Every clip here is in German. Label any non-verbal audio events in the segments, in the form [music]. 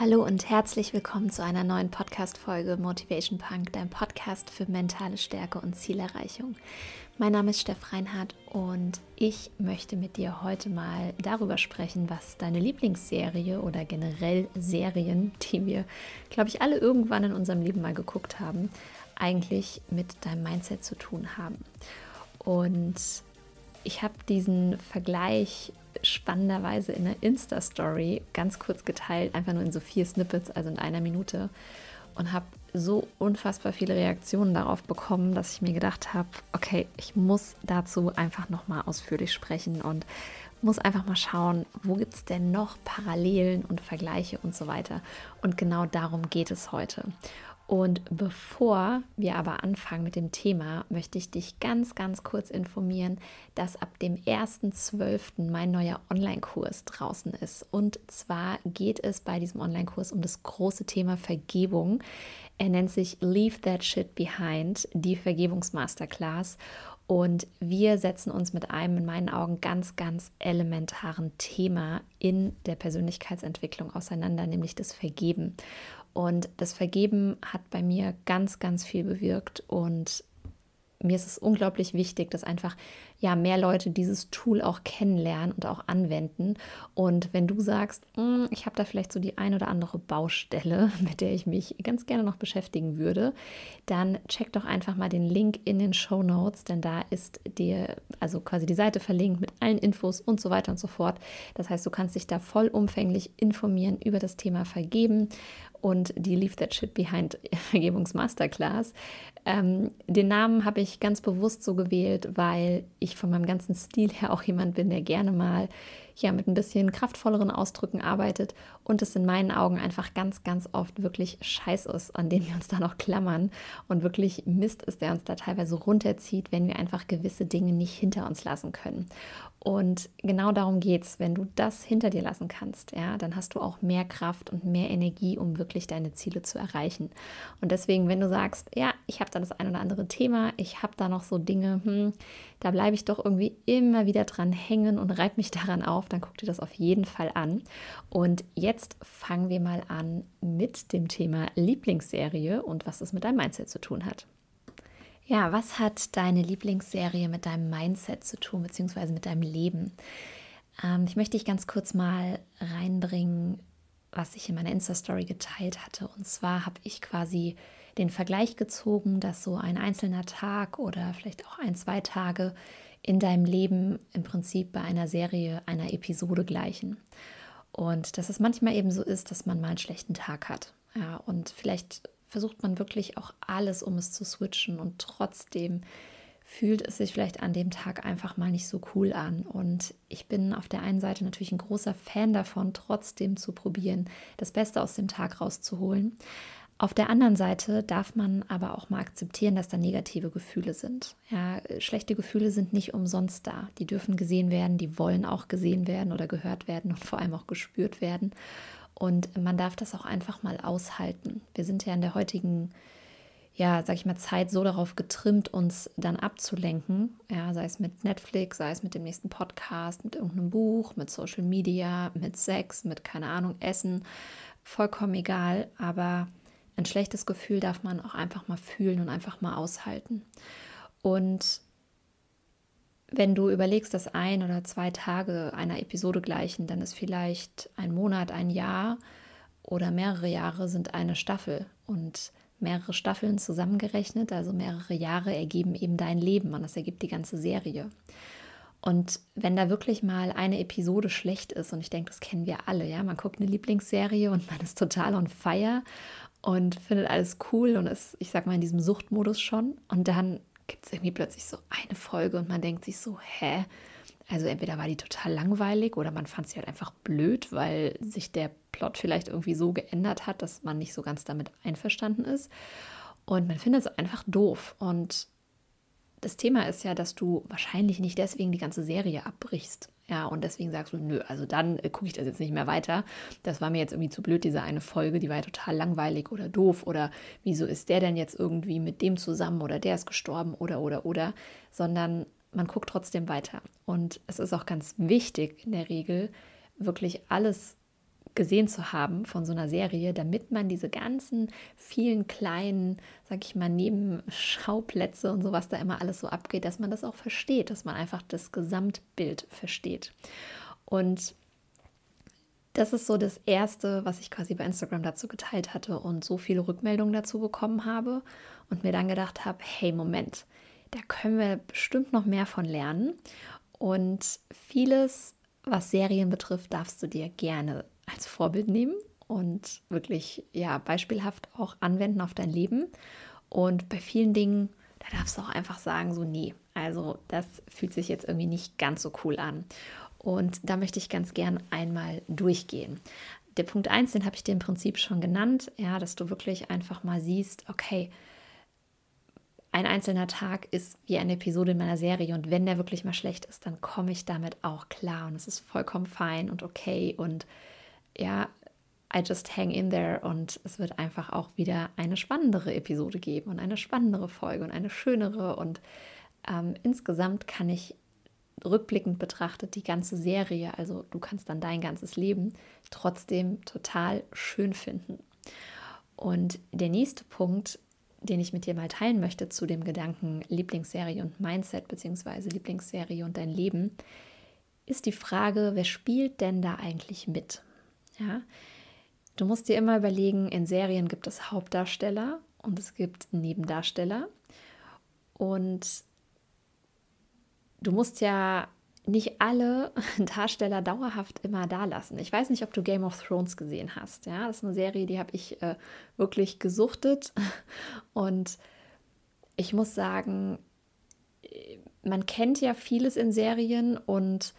Hallo und herzlich willkommen zu einer neuen Podcast-Folge Motivation Punk, dein Podcast für mentale Stärke und Zielerreichung. Mein Name ist Steff Reinhardt und ich möchte mit dir heute mal darüber sprechen, was deine Lieblingsserie oder generell Serien, die wir, glaube ich, alle irgendwann in unserem Leben mal geguckt haben, eigentlich mit deinem Mindset zu tun haben. Und ich habe diesen Vergleich spannenderweise in der Insta-Story ganz kurz geteilt, einfach nur in so vier Snippets, also in einer Minute. Und habe so unfassbar viele Reaktionen darauf bekommen, dass ich mir gedacht habe, okay, ich muss dazu einfach nochmal ausführlich sprechen und muss einfach mal schauen, wo gibt es denn noch Parallelen und Vergleiche und so weiter. Und genau darum geht es heute. Und bevor wir aber anfangen mit dem Thema, möchte ich dich ganz, ganz kurz informieren, dass ab dem 1.12. mein neuer Online-Kurs draußen ist. Und zwar geht es bei diesem Online-Kurs um das große Thema Vergebung. Er nennt sich Leave That Shit Behind, die Vergebungsmasterclass. Und wir setzen uns mit einem in meinen Augen ganz, ganz elementaren Thema in der Persönlichkeitsentwicklung auseinander, nämlich das Vergeben. Und das Vergeben hat bei mir ganz, ganz viel bewirkt und mir ist es unglaublich wichtig, dass einfach ja mehr Leute dieses Tool auch kennenlernen und auch anwenden. Und wenn du sagst, hm, ich habe da vielleicht so die ein oder andere Baustelle, [laughs] mit der ich mich ganz gerne noch beschäftigen würde, dann check doch einfach mal den Link in den Show Notes, denn da ist dir also quasi die Seite verlinkt mit allen Infos und so weiter und so fort. Das heißt, du kannst dich da vollumfänglich informieren über das Thema Vergeben und die Leave That Shit Behind [laughs] Vergebungsmasterclass. Ähm, den Namen habe ich ganz bewusst so gewählt, weil ich von meinem ganzen Stil her auch jemand bin, der gerne mal ja mit ein bisschen kraftvolleren Ausdrücken arbeitet und es in meinen Augen einfach ganz, ganz oft wirklich Scheiß ist, an dem wir uns da noch klammern und wirklich Mist ist, der uns da teilweise runterzieht, wenn wir einfach gewisse Dinge nicht hinter uns lassen können. Und genau darum geht es. Wenn du das hinter dir lassen kannst, ja, dann hast du auch mehr Kraft und mehr Energie, um wirklich deine Ziele zu erreichen. Und deswegen, wenn du sagst, ja, ich habe da das ein oder andere Thema, ich habe da noch so Dinge, hm, da bleibe ich doch irgendwie immer wieder dran hängen und reibe mich [laughs] daran auf, dann guck dir das auf jeden Fall an. Und jetzt fangen wir mal an mit dem Thema Lieblingsserie und was es mit deinem Mindset zu tun hat. Ja, was hat deine Lieblingsserie mit deinem Mindset zu tun, beziehungsweise mit deinem Leben? Ähm, ich möchte dich ganz kurz mal reinbringen, was ich in meiner Insta-Story geteilt hatte. Und zwar habe ich quasi den Vergleich gezogen, dass so ein einzelner Tag oder vielleicht auch ein, zwei Tage in deinem Leben im Prinzip bei einer Serie, einer Episode gleichen. Und dass es manchmal eben so ist, dass man mal einen schlechten Tag hat. Ja, und vielleicht versucht man wirklich auch alles, um es zu switchen und trotzdem fühlt es sich vielleicht an dem Tag einfach mal nicht so cool an. Und ich bin auf der einen Seite natürlich ein großer Fan davon, trotzdem zu probieren, das Beste aus dem Tag rauszuholen. Auf der anderen Seite darf man aber auch mal akzeptieren, dass da negative Gefühle sind. Ja, schlechte Gefühle sind nicht umsonst da. Die dürfen gesehen werden, die wollen auch gesehen werden oder gehört werden und vor allem auch gespürt werden. Und man darf das auch einfach mal aushalten. Wir sind ja in der heutigen, ja, sag ich mal, Zeit so darauf getrimmt, uns dann abzulenken. Ja, sei es mit Netflix, sei es mit dem nächsten Podcast, mit irgendeinem Buch, mit Social Media, mit Sex, mit, keine Ahnung, Essen. Vollkommen egal. Aber ein schlechtes Gefühl darf man auch einfach mal fühlen und einfach mal aushalten. Und wenn du überlegst, dass ein oder zwei Tage einer Episode gleichen, dann ist vielleicht ein Monat, ein Jahr oder mehrere Jahre sind eine Staffel und mehrere Staffeln zusammengerechnet, also mehrere Jahre ergeben eben dein Leben und das ergibt die ganze Serie. Und wenn da wirklich mal eine Episode schlecht ist, und ich denke, das kennen wir alle, ja, man guckt eine Lieblingsserie und man ist total on fire und findet alles cool und ist, ich sag mal, in diesem Suchtmodus schon. Und dann gibt es irgendwie plötzlich so eine Folge und man denkt sich so, hä? Also entweder war die total langweilig oder man fand sie halt einfach blöd, weil sich der Plot vielleicht irgendwie so geändert hat, dass man nicht so ganz damit einverstanden ist. Und man findet es einfach doof. Und das Thema ist ja, dass du wahrscheinlich nicht deswegen die ganze Serie abbrichst. Ja, und deswegen sagst du, nö, also dann äh, gucke ich das jetzt nicht mehr weiter. Das war mir jetzt irgendwie zu blöd, diese eine Folge, die war ja total langweilig oder doof oder wieso ist der denn jetzt irgendwie mit dem zusammen oder der ist gestorben oder oder oder, sondern man guckt trotzdem weiter. Und es ist auch ganz wichtig in der Regel, wirklich alles gesehen zu haben von so einer Serie, damit man diese ganzen vielen kleinen, sag ich mal, Nebenschauplätze und sowas da immer alles so abgeht, dass man das auch versteht, dass man einfach das Gesamtbild versteht. Und das ist so das Erste, was ich quasi bei Instagram dazu geteilt hatte und so viele Rückmeldungen dazu bekommen habe und mir dann gedacht habe, hey, Moment, da können wir bestimmt noch mehr von lernen. Und vieles, was Serien betrifft, darfst du dir gerne als Vorbild nehmen und wirklich ja beispielhaft auch anwenden auf dein Leben. Und bei vielen Dingen, da darfst du auch einfach sagen, so nee, also das fühlt sich jetzt irgendwie nicht ganz so cool an. Und da möchte ich ganz gern einmal durchgehen. Der Punkt 1, den habe ich dir im Prinzip schon genannt, ja, dass du wirklich einfach mal siehst, okay, ein einzelner Tag ist wie eine Episode in meiner Serie und wenn der wirklich mal schlecht ist, dann komme ich damit auch klar und es ist vollkommen fein und okay und ja, I just hang in there und es wird einfach auch wieder eine spannendere Episode geben und eine spannendere Folge und eine schönere und ähm, insgesamt kann ich rückblickend betrachtet die ganze Serie, also du kannst dann dein ganzes Leben trotzdem total schön finden. Und der nächste Punkt, den ich mit dir mal teilen möchte zu dem Gedanken Lieblingsserie und Mindset beziehungsweise Lieblingsserie und dein Leben, ist die Frage, wer spielt denn da eigentlich mit? Ja, du musst dir immer überlegen, in Serien gibt es Hauptdarsteller und es gibt Nebendarsteller und du musst ja nicht alle [laughs] Darsteller dauerhaft immer da lassen. Ich weiß nicht, ob du Game of Thrones gesehen hast. Ja, das ist eine Serie, die habe ich äh, wirklich gesuchtet. [laughs] Und ich muss sagen, man kennt ja vieles in Serien und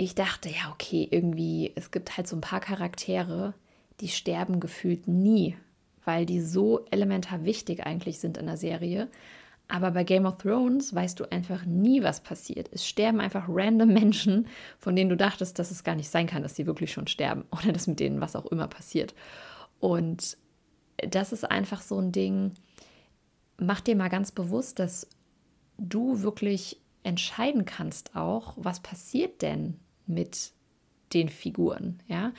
ich dachte, ja, okay, irgendwie, es gibt halt so ein paar Charaktere, die sterben gefühlt nie, weil die so elementar wichtig eigentlich sind in der Serie. Aber bei Game of Thrones weißt du einfach nie, was passiert. Es sterben einfach random Menschen, von denen du dachtest, dass es gar nicht sein kann, dass sie wirklich schon sterben [laughs] oder dass mit denen was auch immer passiert. Und das ist einfach so ein Ding. Mach dir mal ganz bewusst, dass du wirklich entscheiden kannst auch, was passiert denn mit den Figuren, ja?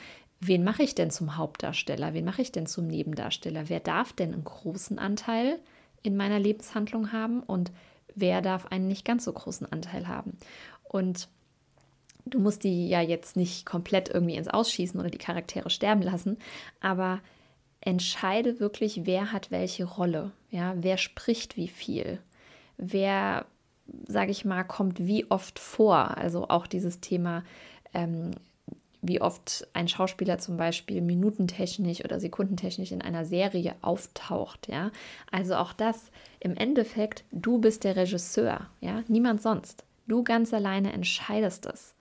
Wen mache ich denn zum Hauptdarsteller? Wen mache ich denn zum Nebendarsteller? Wer darf denn einen großen Anteil in meiner Lebenshandlung haben und wer darf einen nicht ganz so großen Anteil haben. Und du musst die ja jetzt nicht komplett irgendwie ins Ausschießen oder die Charaktere sterben lassen, aber entscheide wirklich, wer hat welche Rolle, ja, wer spricht wie viel, wer, sage ich mal, kommt wie oft vor. Also auch dieses Thema ähm, wie oft ein Schauspieler zum Beispiel minutentechnisch oder sekundentechnisch in einer Serie auftaucht, ja. Also auch das im Endeffekt, du bist der Regisseur, ja, niemand sonst. Du ganz alleine entscheidest es.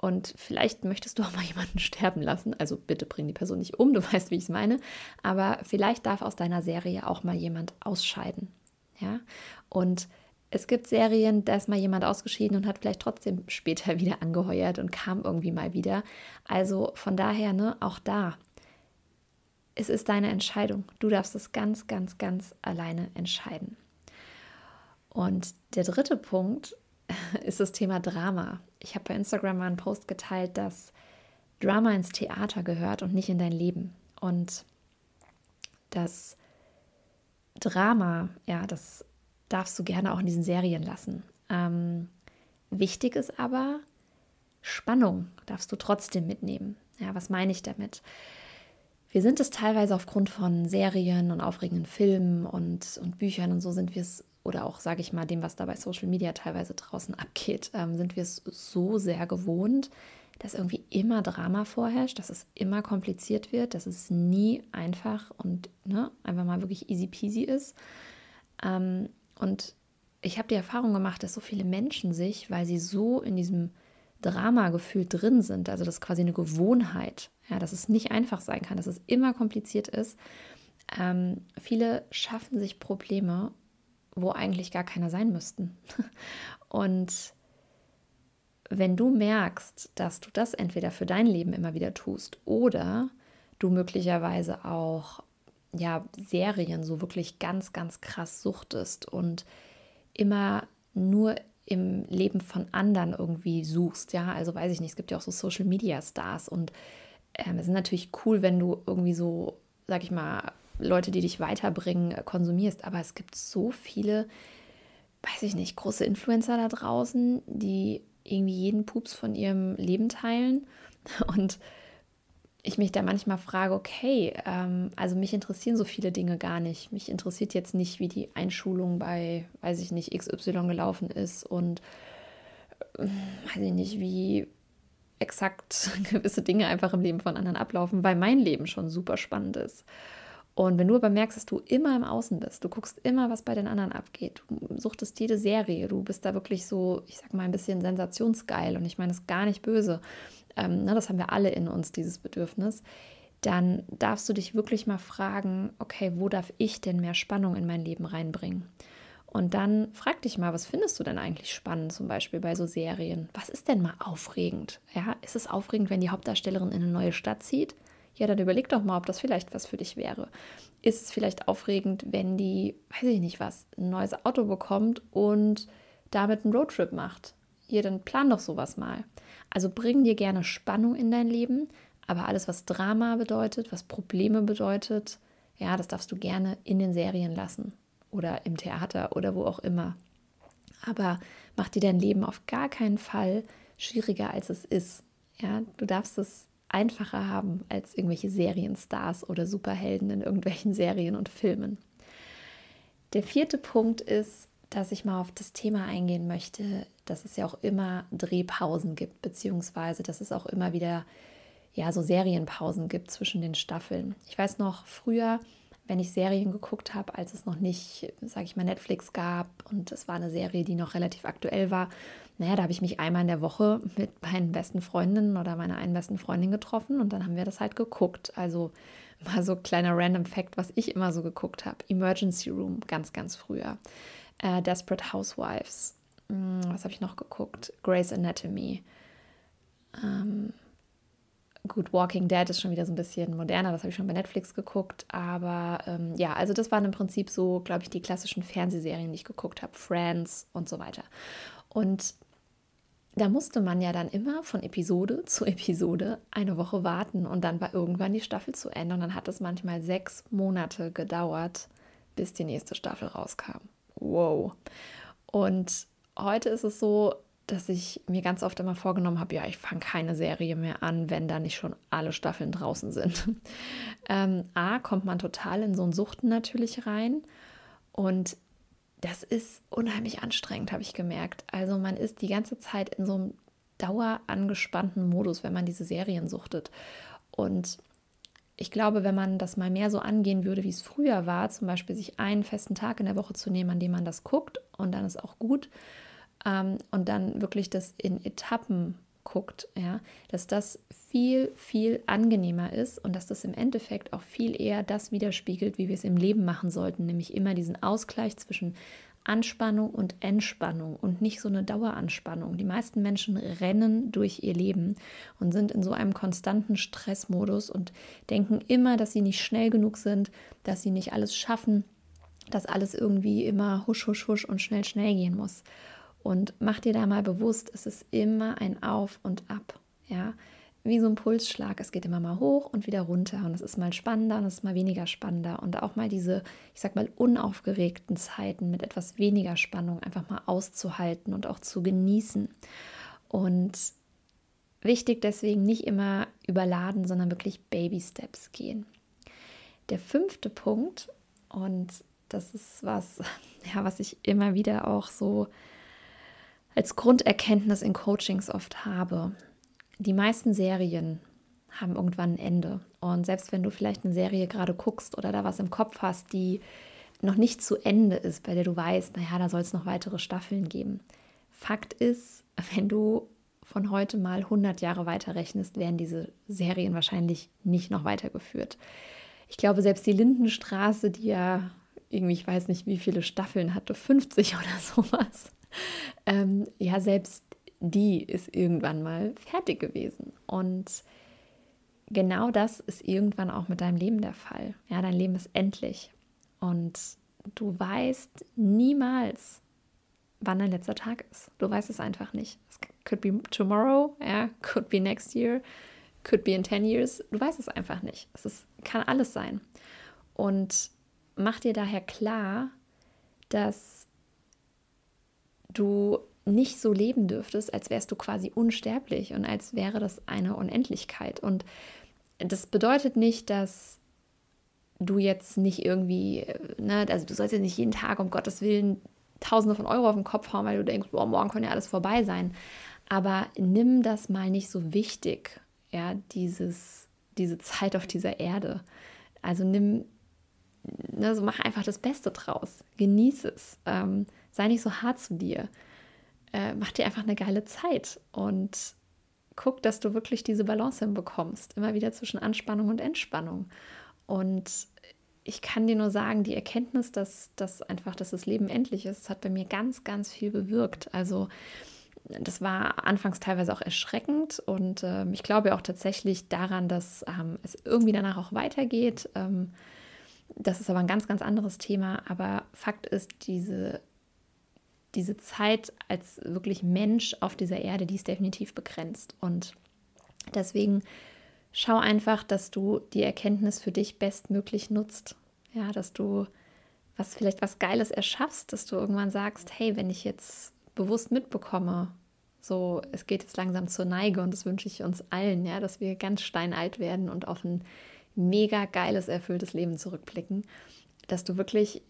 Und vielleicht möchtest du auch mal [laughs] jemanden sterben lassen. Also bitte bring die Person nicht um, du weißt, wie ich es meine. Aber vielleicht darf aus deiner Serie auch mal jemand ausscheiden. Ja. Und es gibt Serien, da ist mal jemand ausgeschieden und hat vielleicht trotzdem später [laughs] wieder angeheuert und kam irgendwie mal wieder. Also von daher, ne, auch da, es ist deine Entscheidung. Du darfst es ganz, ganz, ganz alleine entscheiden. Und der dritte Punkt [laughs] ist das Thema Drama. Ich habe bei Instagram mal einen Post geteilt, dass Drama ins Theater gehört und nicht in dein Leben. Und das Drama, ja, das darfst du gerne auch in diesen Serien lassen. Ähm, wichtig ist aber, Spannung darfst du trotzdem mitnehmen. Ja, was meine ich damit? Wir sind es teilweise aufgrund von Serien und aufregenden Filmen und, und Büchern und so sind wir es, oder auch, sage ich mal, dem, was da bei Social Media teilweise draußen [laughs] abgeht, ähm, sind wir es so sehr gewohnt, dass irgendwie immer Drama vorherrscht, dass es immer kompliziert wird, dass es nie einfach und ne, einfach mal wirklich easy peasy ist. Ähm, und ich habe die Erfahrung gemacht, dass so viele Menschen sich, weil sie so in diesem Drama-Gefühl drin sind, also das ist quasi eine Gewohnheit, ja, dass es nicht einfach sein kann, dass es immer kompliziert ist. Ähm, viele schaffen sich Probleme, wo eigentlich gar keiner sein müssten. [laughs] Und wenn du merkst, dass du das entweder für dein Leben immer wieder tust oder du möglicherweise auch ja, Serien so wirklich ganz, ganz krass suchtest und immer nur im Leben von anderen irgendwie suchst, ja, also weiß ich nicht, es gibt ja auch so Social Media Stars und ähm, es ist natürlich cool, wenn du irgendwie so, sag ich mal, Leute, die dich weiterbringen, äh, konsumierst. Aber es gibt so viele, weiß ich nicht, große Influencer da draußen, die irgendwie jeden Pups von ihrem Leben teilen. [laughs] Und ich mich da manchmal frage, okay, ähm, also mich interessieren so viele Dinge gar nicht. Mich interessiert jetzt nicht, wie die Einschulung bei, weiß ich nicht, XY gelaufen ist und äh, weiß ich nicht, wie exakt [laughs] gewisse Dinge einfach im Leben von anderen ablaufen, weil mein Leben schon super spannend ist. Und wenn du aber merkst, dass du immer im Außen bist, du guckst immer, was bei den anderen abgeht, du suchtest jede Serie, du bist da wirklich so, ich sag mal, ein bisschen sensationsgeil und ich meine das gar nicht böse, ähm, ne, das haben wir alle in uns, dieses Bedürfnis, dann darfst du dich wirklich mal fragen, okay, wo darf ich denn mehr Spannung in mein Leben reinbringen? Und dann frag dich mal, was findest du denn eigentlich spannend, zum Beispiel bei so Serien? Was ist denn mal aufregend? Ja, ist es aufregend, wenn die Hauptdarstellerin in eine neue Stadt zieht? Ja, dann überleg doch mal, ob das vielleicht was für dich wäre. Ist es vielleicht aufregend, wenn die, weiß ich nicht was, ein neues Auto bekommt und damit einen Roadtrip macht? Ja, dann plan doch sowas mal. Also bring dir gerne Spannung in dein Leben, aber alles, was Drama bedeutet, was Probleme bedeutet, ja, das darfst du gerne in den Serien lassen oder im Theater oder wo auch immer. Aber mach dir dein Leben auf gar keinen Fall schwieriger, als es ist. Ja, du darfst es einfacher haben als irgendwelche Serienstars oder Superhelden in irgendwelchen [laughs] Serien und Filmen. Der vierte Punkt ist, dass ich mal auf das Thema eingehen möchte, dass es ja auch immer Drehpausen gibt, beziehungsweise dass es auch immer wieder ja so Serienpausen gibt zwischen den Staffeln. Ich weiß noch früher, wenn ich Serien geguckt habe, als es noch nicht, sage ich mal, Netflix gab und es war eine Serie, die noch relativ aktuell war, naja, da habe ich mich einmal in der Woche mit meinen besten Freundinnen oder meiner einen besten Freundin getroffen und dann haben wir das halt geguckt. Also mal so kleiner random Fact, was ich immer so geguckt habe. Emergency Room, ganz, ganz früher. Äh, Desperate Housewives. Hm, was habe ich noch geguckt? Grey's Anatomy. Ähm, gut, Walking Dead ist schon wieder so ein bisschen moderner, das habe ich schon bei Netflix geguckt. Aber ähm, ja, also das waren im Prinzip so, glaube ich, die klassischen Fernsehserien, die ich geguckt habe. Friends und so weiter. Und da musste man ja dann immer von Episode [laughs] zu Episode eine Woche warten und dann war irgendwann die Staffel zu Ende und dann hat es manchmal sechs Monate gedauert, bis die nächste Staffel rauskam. Wow. Und heute ist es so, dass ich mir ganz oft immer vorgenommen habe, ja, ich fange keine Serie mehr an, wenn da nicht schon alle Staffeln draußen sind. [laughs] ähm, A, kommt man total in so ein Suchten natürlich rein und das ist unheimlich anstrengend, habe ich gemerkt. Also man ist die ganze Zeit in so einem dauerangespannten Modus, wenn man diese Serien suchtet. Und ich glaube, wenn man das mal mehr so angehen würde, wie es früher war, zum Beispiel sich einen festen Tag in der Woche zu nehmen, an dem man das guckt und dann ist auch gut ähm, und dann wirklich das in Etappen guckt, ja, dass das viel, viel angenehmer ist und dass das im Endeffekt auch viel eher das widerspiegelt, wie wir es im Leben machen sollten, nämlich immer diesen Ausgleich zwischen Anspannung und Entspannung und nicht so eine Daueranspannung. Die meisten Menschen rennen durch ihr Leben und sind in so einem konstanten Stressmodus und denken immer, dass sie nicht schnell genug sind, dass sie nicht alles schaffen, dass alles irgendwie immer husch, husch, husch und schnell, schnell gehen muss. Und mach dir da mal bewusst, es ist immer ein Auf und Ab. Ja, wie so ein Pulsschlag. Es geht immer mal hoch und wieder runter. Und es ist mal spannender und es ist mal weniger spannender. Und auch mal diese, ich sag mal, unaufgeregten Zeiten mit etwas weniger Spannung einfach mal auszuhalten und auch zu genießen. Und wichtig deswegen nicht immer überladen, sondern wirklich Baby Steps gehen. Der fünfte Punkt, und das ist was, [laughs] ja, was ich immer wieder auch so als Grunderkenntnis in Coachings oft habe. Die meisten Serien haben irgendwann ein Ende. Und selbst wenn du vielleicht eine Serie gerade guckst oder da was im Kopf hast, die noch nicht zu Ende ist, bei der du weißt, naja, da soll es noch weitere Staffeln geben. Fakt ist, [laughs] wenn du von heute mal 100 Jahre weiterrechnest, werden diese Serien wahrscheinlich nicht noch weitergeführt. Ich glaube, selbst die Lindenstraße, die ja irgendwie, ich weiß nicht, wie viele Staffeln hatte, 50 [laughs] oder sowas, ähm, ja, selbst die ist irgendwann mal fertig gewesen. Und genau das ist irgendwann auch mit deinem Leben der Fall. Ja, dein Leben ist endlich. Und du weißt niemals, wann dein letzter Tag ist. Du weißt es einfach nicht. Es could be tomorrow, ja, could be next year, could be in 10 years. Du weißt es einfach nicht. Es ist, kann alles sein. Und mach dir daher klar, dass du nicht so leben dürftest, als wärst du quasi unsterblich und als wäre das eine Unendlichkeit. Und das bedeutet nicht, dass du jetzt nicht irgendwie, ne, also du sollst jetzt nicht jeden Tag um Gottes Willen Tausende von Euro auf den Kopf hauen, weil du denkst, boah, morgen kann ja alles vorbei sein. Aber nimm das mal nicht so wichtig, ja, dieses, diese Zeit auf dieser Erde. Also nimm, ne, so mach einfach das Beste draus. Genieß es. Ähm, sei nicht so hart zu dir. Äh, mach dir einfach eine geile Zeit und guck, dass du wirklich diese Balance hinbekommst. Immer wieder zwischen Anspannung und Entspannung. Und ich kann dir nur sagen, die Erkenntnis, dass, dass einfach, dass das Leben endlich ist, hat bei mir ganz, ganz viel bewirkt. Also das war anfangs teilweise auch erschreckend und äh, ich glaube auch tatsächlich daran, dass ähm, es irgendwie danach auch weitergeht. Ähm, das ist aber ein ganz, ganz anderes Thema. Aber Fakt ist, diese, diese Zeit als wirklich Mensch auf dieser Erde, die ist definitiv begrenzt. Und deswegen schau einfach, dass du die Erkenntnis für dich bestmöglich nutzt. Ja, dass du was vielleicht was Geiles erschaffst, dass du irgendwann sagst, hey, wenn ich jetzt bewusst mitbekomme, so es geht jetzt langsam zur Neige und das wünsche ich uns allen, ja, dass wir ganz steinalt werden und auf ein mega geiles, erfülltes Leben zurückblicken, dass du wirklich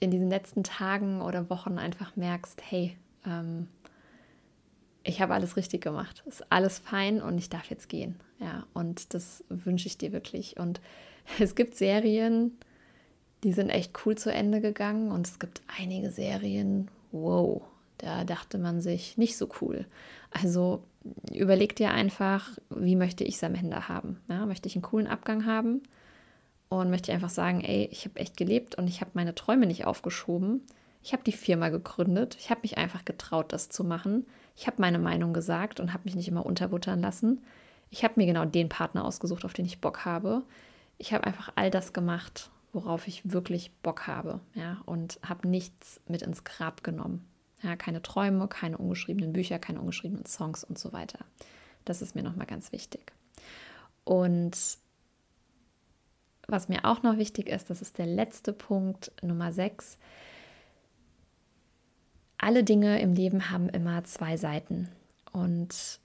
in diesen letzten Tagen oder Wochen einfach merkst, hey, ähm, ich habe alles richtig gemacht. Ist alles fein und ich darf jetzt gehen. Ja, und das wünsche ich dir wirklich. Und [laughs] es gibt Serien, die sind echt cool zu Ende gegangen und es gibt einige Serien, wow, da dachte man sich nicht so cool. Also überleg dir einfach, wie möchte ich es am Ende haben? Ja, möchte ich einen coolen Abgang haben und möchte einfach sagen, ey, ich habe echt gelebt und ich habe meine Träume nicht aufgeschoben. Ich habe die Firma gegründet. Ich habe mich einfach getraut, das zu machen. Ich habe meine Meinung gesagt und habe mich nicht immer unterbuttern lassen. Ich habe mir genau den Partner ausgesucht, auf den ich Bock habe. Ich habe einfach all das gemacht, worauf ich wirklich Bock habe, ja, und habe nichts mit ins Grab genommen. Ja, keine Träume, keine ungeschriebenen Bücher, keine ungeschriebenen Songs und so weiter. Das ist mir nochmal ganz wichtig. Und was mir auch noch wichtig ist, das ist der letzte Punkt, Nummer 6. Alle Dinge im Leben haben immer zwei Seiten. Und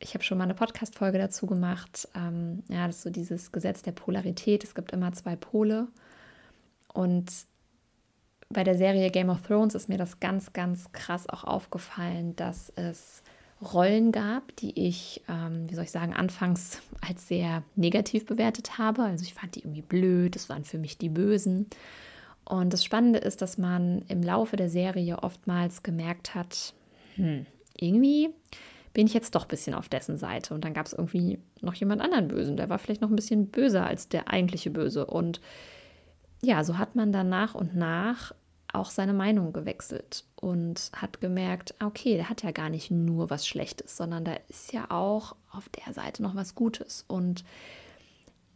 ich habe schon mal eine Podcast-Folge dazu gemacht. Ähm, ja, das ist so dieses Gesetz der Polarität. Es gibt immer zwei Pole. Und bei der Serie Game of Thrones ist mir das ganz, ganz krass auch aufgefallen, dass es Rollen gab, die ich, ähm, wie soll ich sagen, anfangs als sehr negativ bewertet habe. Also ich fand die irgendwie blöd, das waren für mich die Bösen. Und das Spannende ist, dass man im Laufe der Serie oftmals gemerkt hat, hm, irgendwie bin ich jetzt doch ein bisschen auf dessen Seite. Und dann gab es irgendwie noch jemand anderen Bösen, der war vielleicht noch ein bisschen böser als der eigentliche Böse. Und ja, so hat man dann nach und nach auch seine Meinung gewechselt und hat gemerkt, okay, der hat ja gar nicht nur was Schlechtes, sondern da ist ja auch auf der Seite noch was Gutes. Und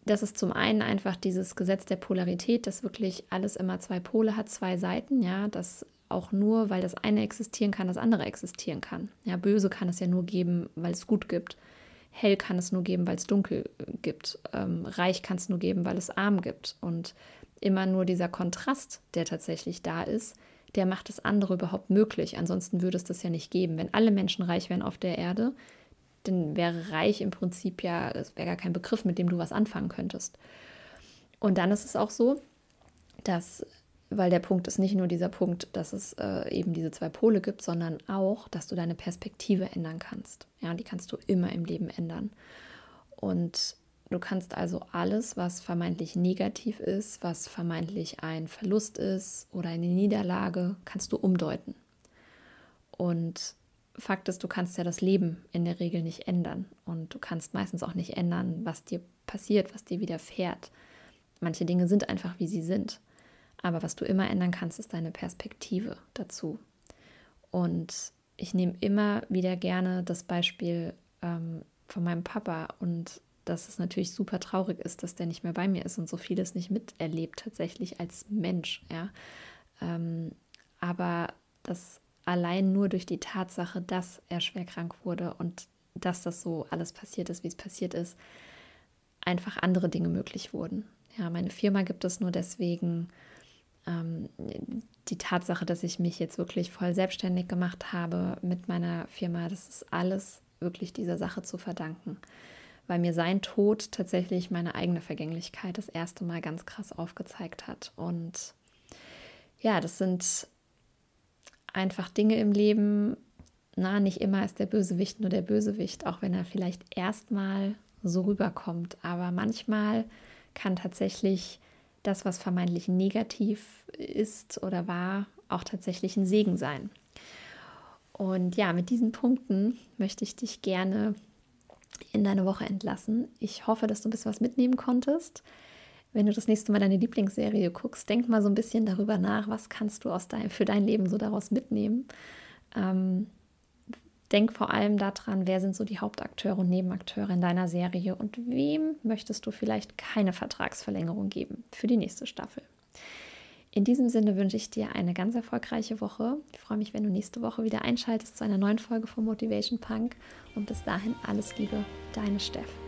das ist zum einen einfach dieses Gesetz der Polarität, dass wirklich alles immer zwei Pole hat, zwei Seiten, ja, dass auch nur, weil das eine existieren kann, das andere existieren kann. Ja, böse kann es ja nur geben, weil es gut gibt. Hell kann es nur geben, weil es dunkel gibt. Ähm, reich kann es nur geben, weil es arm gibt. Und immer nur dieser Kontrast, der tatsächlich da ist, der macht das andere überhaupt möglich. Ansonsten würde es das ja nicht geben. Wenn alle Menschen reich wären auf der Erde, dann wäre reich im Prinzip ja, es wäre gar kein Begriff, mit dem du was anfangen könntest. Und dann ist es auch so, dass, weil der Punkt ist nicht nur dieser Punkt, dass es äh, eben diese zwei Pole gibt, sondern auch, dass du deine Perspektive ändern kannst. Ja, die kannst du immer im Leben ändern. Und Du kannst also alles, was vermeintlich negativ ist, was vermeintlich ein Verlust ist oder eine Niederlage, kannst du umdeuten. Und Fakt ist, du kannst ja das Leben in der Regel nicht ändern. Und du kannst meistens auch nicht ändern, was dir passiert, was dir widerfährt. Manche Dinge sind einfach, wie sie sind. Aber was du immer ändern kannst, ist deine Perspektive dazu. Und ich nehme immer wieder gerne das Beispiel ähm, von meinem Papa und dass es natürlich super traurig ist, dass der nicht mehr bei mir ist und so vieles nicht miterlebt tatsächlich als Mensch. Ja. Ähm, aber das allein nur durch die Tatsache, dass er schwer krank wurde und dass das so alles passiert ist, wie es passiert ist, einfach andere Dinge möglich wurden. Ja, meine Firma gibt es nur deswegen. Ähm, die Tatsache, dass ich mich jetzt wirklich voll selbstständig gemacht habe mit meiner Firma, das ist alles wirklich dieser Sache zu verdanken. Weil mir sein Tod tatsächlich meine eigene Vergänglichkeit das erste Mal ganz krass aufgezeigt hat. Und ja, das sind einfach Dinge im Leben. Na, nicht immer ist der Bösewicht nur der Bösewicht, auch wenn er vielleicht erstmal so rüberkommt. Aber manchmal kann tatsächlich das, was vermeintlich negativ ist oder war, auch tatsächlich ein Segen sein. Und ja, mit diesen Punkten möchte ich dich gerne in deine Woche entlassen. Ich hoffe, dass du ein bisschen was mitnehmen konntest. Wenn du das nächste Mal deine Lieblingsserie guckst, denk mal so ein bisschen darüber nach, was kannst du aus dein, für dein Leben so daraus mitnehmen. Ähm, denk vor allem daran, wer sind so die Hauptakteure und Nebenakteure in deiner Serie und wem möchtest du vielleicht keine Vertragsverlängerung geben für die nächste Staffel. In diesem Sinne wünsche ich dir eine ganz erfolgreiche Woche. Ich freue mich, wenn du nächste Woche wieder einschaltest zu einer neuen Folge von Motivation Punk. Und bis dahin alles Liebe, deine Steff.